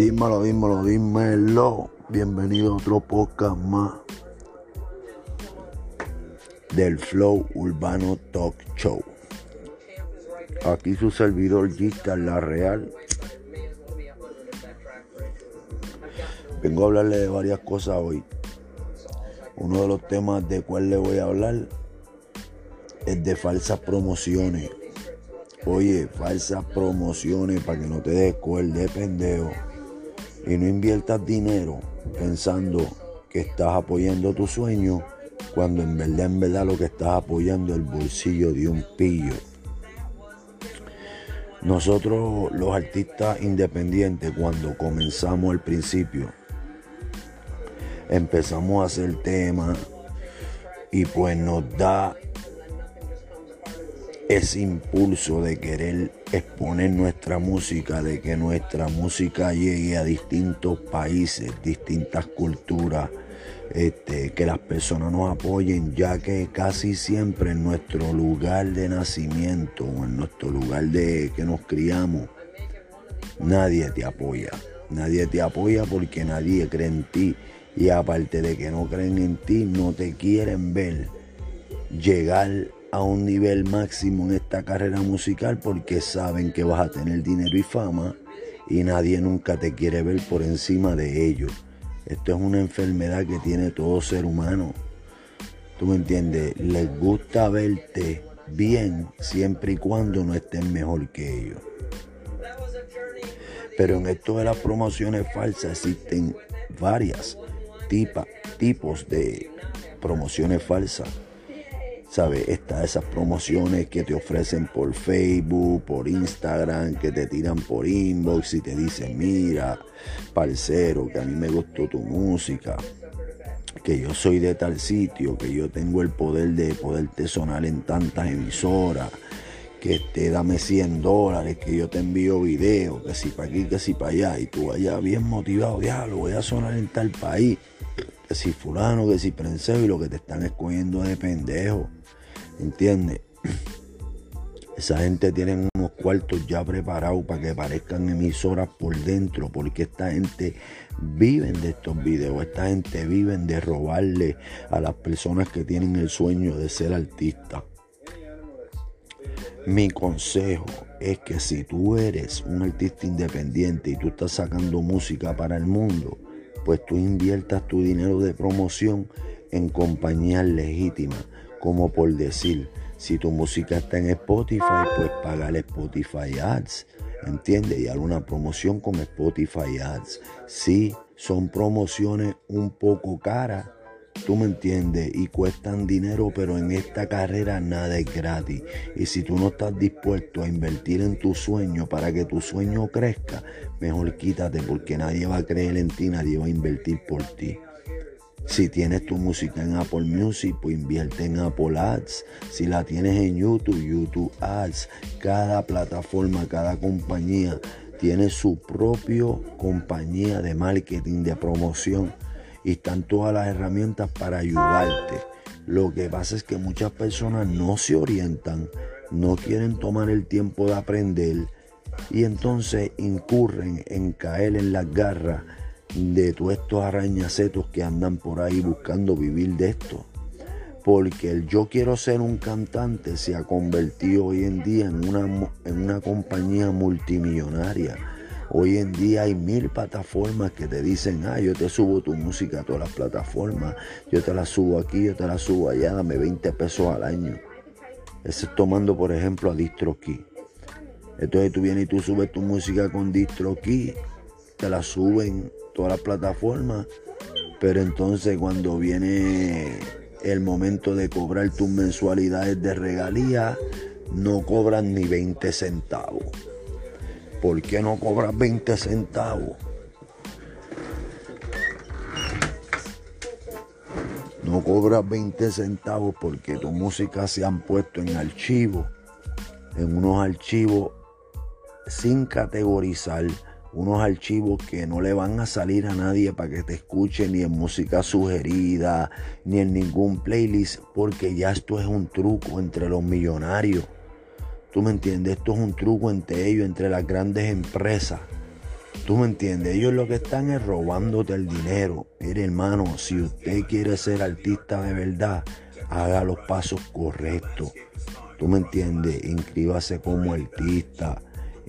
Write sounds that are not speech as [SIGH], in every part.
Dímelo, dímelo, dímelo. Bienvenido a otro podcast más del Flow Urbano Talk Show. Aquí su servidor Gista La Real. Vengo a hablarle de varias cosas hoy. Uno de los temas de cuál le voy a hablar es de falsas promociones. Oye, falsas promociones para que no te des de pendejo y no inviertas dinero pensando que estás apoyando tu sueño cuando en verdad, en verdad lo que estás apoyando es el bolsillo de un pillo. Nosotros los artistas independientes cuando comenzamos al principio empezamos a hacer temas y pues nos da ese impulso de querer exponer nuestra música, de que nuestra música llegue a distintos países, distintas culturas, este, que las personas nos apoyen, ya que casi siempre en nuestro lugar de nacimiento o en nuestro lugar de que nos criamos, nadie te apoya. Nadie te apoya porque nadie cree en ti. Y aparte de que no creen en ti, no te quieren ver llegar a un nivel máximo en esta carrera musical porque saben que vas a tener dinero y fama y nadie nunca te quiere ver por encima de ellos. Esto es una enfermedad que tiene todo ser humano. ¿Tú me entiendes? Les gusta verte bien siempre y cuando no estén mejor que ellos. Pero en esto de las promociones falsas existen varias tipos de promociones falsas. ¿Sabes? Está esas promociones que te ofrecen por Facebook, por Instagram, que te tiran por inbox y te dicen, mira, parcero, que a mí me gustó tu música, que yo soy de tal sitio, que yo tengo el poder de poderte sonar en tantas emisoras, que te dame 100 dólares, que yo te envío videos, que si para aquí, que si para allá, y tú vayas bien motivado, diablo, voy a sonar en tal país, que si fulano, que si prenseo, y lo que te están escogiendo de pendejo. ¿Entiendes? [CLEARS THROAT] Esa gente tiene unos cuartos ya preparados para que parezcan emisoras por dentro, porque esta gente vive de estos videos, esta gente vive de robarle a las personas que tienen el sueño de ser artistas. Mi consejo es que si tú eres un artista independiente y tú estás sacando música para el mundo, pues tú inviertas tu dinero de promoción en compañías legítimas como por decir, si tu música está en Spotify, pues pagar Spotify Ads, ¿entiendes? Y alguna promoción con Spotify Ads. Sí, son promociones un poco caras, tú me entiendes, y cuestan dinero, pero en esta carrera nada es gratis. Y si tú no estás dispuesto a invertir en tu sueño para que tu sueño crezca, mejor quítate porque nadie va a creer en ti, nadie va a invertir por ti. Si tienes tu música en Apple Music, pues invierte en Apple Ads. Si la tienes en YouTube, YouTube Ads. Cada plataforma, cada compañía tiene su propia compañía de marketing, de promoción. Y están todas las herramientas para ayudarte. Lo que pasa es que muchas personas no se orientan, no quieren tomar el tiempo de aprender y entonces incurren en caer en las garras de todos estos arañacetos que andan por ahí buscando vivir de esto. Porque el yo quiero ser un cantante se ha convertido hoy en día en una, en una compañía multimillonaria. Hoy en día hay mil plataformas que te dicen, ah, yo te subo tu música a todas las plataformas, yo te la subo aquí, yo te la subo allá, dame 20 pesos al año. Ese es tomando, por ejemplo, a DistroKey. Entonces tú vienes y tú subes tu música con DistroKey, te la suben todas las plataformas, pero entonces cuando viene el momento de cobrar tus mensualidades de regalía, no cobran ni 20 centavos. ¿Por qué no cobras 20 centavos? No cobras 20 centavos porque tu música se han puesto en archivos, en unos archivos sin categorizar unos archivos que no le van a salir a nadie para que te escuche ni en música sugerida, ni en ningún playlist, porque ya esto es un truco entre los millonarios. ¿Tú me entiendes? Esto es un truco entre ellos, entre las grandes empresas. Tú me entiendes, ellos lo que están es robándote el dinero. Mire hermano, si usted quiere ser artista de verdad, haga los pasos correctos. Tú me entiendes, inscríbase como artista,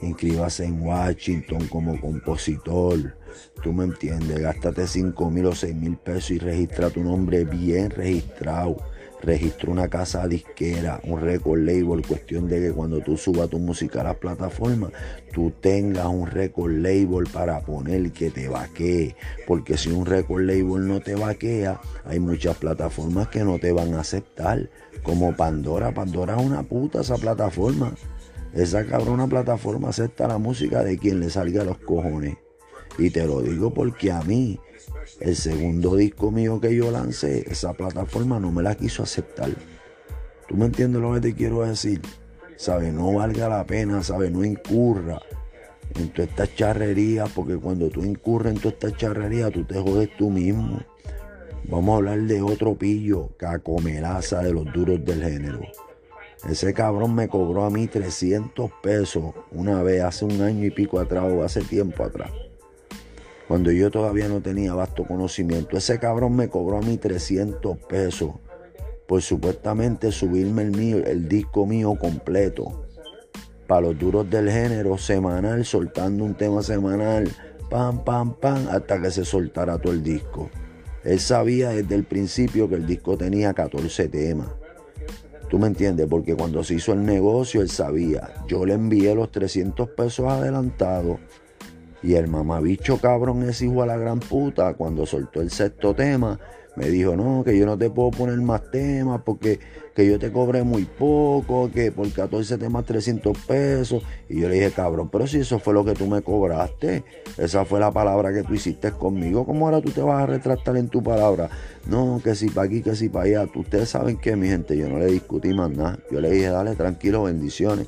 inscríbase en Washington como compositor. Tú me entiendes, gástate 5 mil o 6 mil pesos y registra tu nombre bien registrado registro una casa disquera, un record label, cuestión de que cuando tú subas tu música a las plataformas, tú tengas un record label para poner que te vaquee. Porque si un record label no te vaquea, hay muchas plataformas que no te van a aceptar. Como Pandora, Pandora es una puta esa plataforma. Esa cabrona plataforma acepta la música de quien le salga los cojones. Y te lo digo porque a mí el segundo disco mío que yo lancé, esa plataforma no me la quiso aceptar. ¿Tú me entiendes lo que te quiero decir? ¿Sabe? No valga la pena, ¿sabe? No incurra en toda esta charrería, porque cuando tú incurres en toda esta charrería, tú te jodes tú mismo. Vamos a hablar de otro pillo, cacomelaza de los duros del género. Ese cabrón me cobró a mí 300 pesos una vez, hace un año y pico atrás o hace tiempo atrás cuando yo todavía no tenía vasto conocimiento. Ese cabrón me cobró a mí 300 pesos por supuestamente subirme el, mío, el disco mío completo. Para los duros del género, semanal, soltando un tema semanal, pam, pam, pam, hasta que se soltara todo el disco. Él sabía desde el principio que el disco tenía 14 temas. ¿Tú me entiendes? Porque cuando se hizo el negocio, él sabía. Yo le envié los 300 pesos adelantados y el mamabicho cabrón ese hijo a la gran puta, cuando soltó el sexto tema, me dijo, no, que yo no te puedo poner más temas porque que yo te cobré muy poco, que por 14 temas 300 pesos. Y yo le dije, cabrón, pero si eso fue lo que tú me cobraste, esa fue la palabra que tú hiciste conmigo, ¿cómo ahora tú te vas a retractar en tu palabra? No, que si para aquí, que si para allá. Ustedes saben que, mi gente, yo no le discutí más nada. Yo le dije, dale, tranquilo, bendiciones.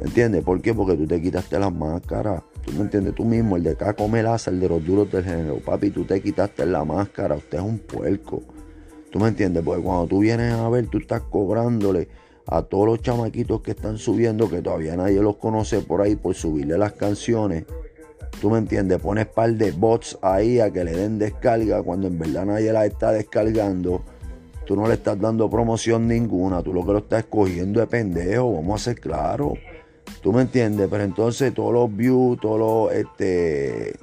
¿Entiendes? ¿Por qué? Porque tú te quitaste las máscaras. ¿Tú me entiendes? Tú mismo, el de Caco Melaza, el de los duros del género. Papi, tú te quitaste la máscara. Usted es un puerco. ¿Tú me entiendes? Porque cuando tú vienes a ver, tú estás cobrándole a todos los chamaquitos que están subiendo, que todavía nadie los conoce por ahí, por subirle las canciones. ¿Tú me entiendes? Pones par de bots ahí a que le den descarga cuando en verdad nadie la está descargando. Tú no le estás dando promoción ninguna. Tú lo que lo estás escogiendo de pendejo. Vamos a ser claros. ¿Tú me entiendes? Pero entonces todos los views, todos este,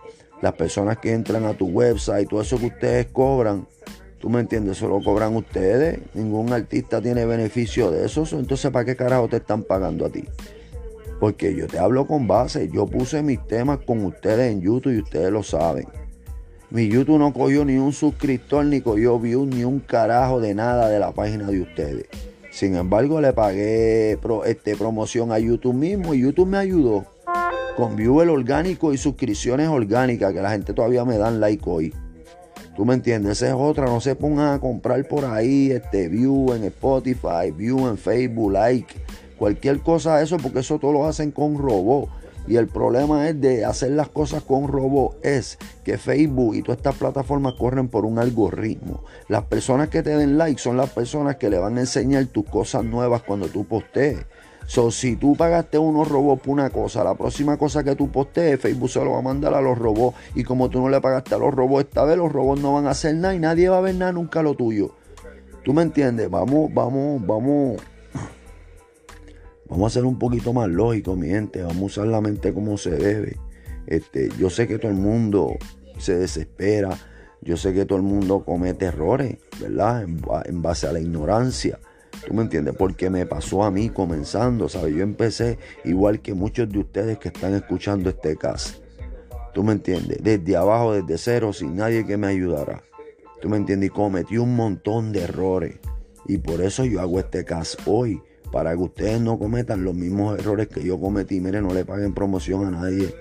las personas que entran a tu website, todo eso que ustedes cobran, ¿tú me entiendes? Eso lo cobran ustedes. Ningún artista tiene beneficio de eso. Entonces, ¿para qué carajo te están pagando a ti? Porque yo te hablo con base. Yo puse mis temas con ustedes en YouTube y ustedes lo saben. Mi YouTube no cogió ni un suscriptor, ni cogió views, ni un carajo de nada de la página de ustedes. Sin embargo, le pagué este, promoción a YouTube mismo y YouTube me ayudó con viewer orgánico y suscripciones orgánicas que la gente todavía me dan like hoy. ¿Tú me entiendes? Esa es otra. No se pongan a comprar por ahí este view en Spotify, view en Facebook, like, cualquier cosa de eso, porque eso todo lo hacen con robots. Y el problema es de hacer las cosas con robot es que Facebook y todas estas plataformas corren por un algoritmo. Las personas que te den like son las personas que le van a enseñar tus cosas nuevas cuando tú postees. So, si tú pagaste unos robots por una cosa, la próxima cosa que tú postees, Facebook se lo va a mandar a los robots. Y como tú no le pagaste a los robots esta vez, los robots no van a hacer nada y nadie va a ver nada nunca lo tuyo. ¿Tú me entiendes? Vamos, vamos, vamos Vamos a ser un poquito más lógicos, mi gente. Vamos a usar la mente como se debe. Este, yo sé que todo el mundo se desespera. Yo sé que todo el mundo comete errores, ¿verdad? En, base a la ignorancia. ¿Tú me entiendes? Porque me pasó a mí comenzando, ¿sabes? Yo empecé igual que muchos de ustedes que están escuchando este caso. ¿Tú me entiendes? Desde abajo, desde cero, sin nadie que me ayudara. ¿Tú me entiendes? Y cometí un montón de errores. Y por eso yo hago este caso hoy para que ustedes no cometan los mismos errores que yo cometí. Mire, no le paguen promoción a nadie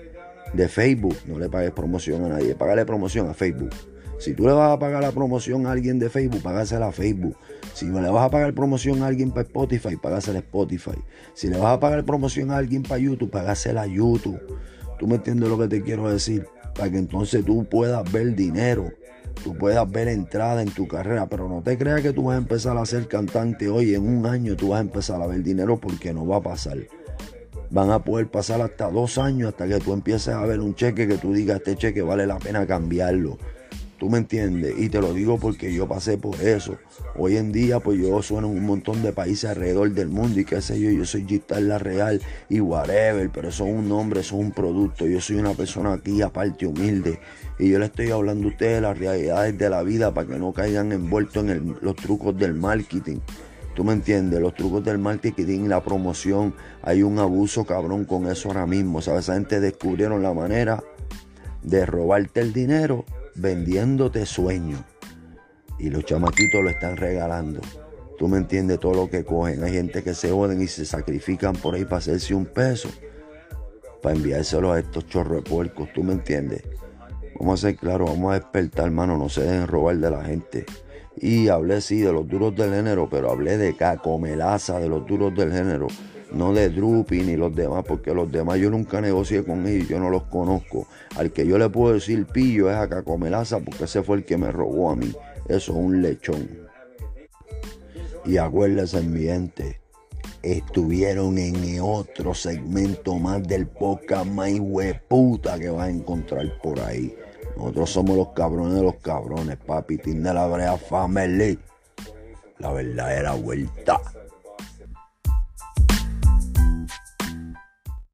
de Facebook, no le pagues promoción a nadie, págale promoción a Facebook. Si tú le vas a pagar la promoción a alguien de Facebook, págasela a Facebook. Si le vas a pagar promoción a alguien para Spotify, págasela a Spotify. Si le vas a pagar promoción a alguien para YouTube, págasela a YouTube. ¿Tú me entiendes lo que te quiero decir? Para que entonces tú puedas ver dinero tú puedas ver entrada en tu carrera, pero no te creas que tú vas a empezar a ser cantante hoy, en un año tú vas a empezar a ver dinero porque no va a pasar. Van a poder pasar hasta dos años hasta que tú empieces a ver un cheque que tú digas, este cheque vale la pena cambiarlo. ¿Tú me entiendes? Y te lo digo porque yo pasé por eso. Hoy en día, pues yo sueno en un montón de países alrededor del mundo y qué sé yo, yo soy Gistar La Real y whatever, pero eso es un nombre, eso es un producto. Yo soy una persona aquí aparte humilde y yo le estoy hablando a ustedes de las realidades de la vida para que no caigan envueltos en los trucos del marketing. ¿Tú me entiendes? Los trucos del marketing y la promoción. Hay un abuso cabrón con eso ahora mismo. ¿Sabes? Esa gente descubrieron la manera de robarte el dinero vendiéndote sueños. Y los chamaquitos lo están regalando. Tú me entiendes todo lo que cogen. Hay gente que se joden y se sacrifican por ahí para hacerse un peso. Para enviárselo a estos chorros de puercos. Tú me entiendes. Vamos a ser claros, vamos a despertar, hermano. No se dejen robar de la gente. Y hablé sí de los duros del género, pero hablé de cacomelaza de los duros del género no de Drupi ni los demás, porque los demás yo nunca negocié con ellos, yo no los conozco. Al que yo le puedo decir pillo es a Cacomelaza, porque ese fue el que me robó a mí. Eso es un lechón. Y acuérdense, mi gente, estuvieron en otro segmento más del podcast más hueputa que vas a encontrar por ahí. Nosotros somos los cabrones de los cabrones, papi. De la Brea Family. La verdadera vuelta.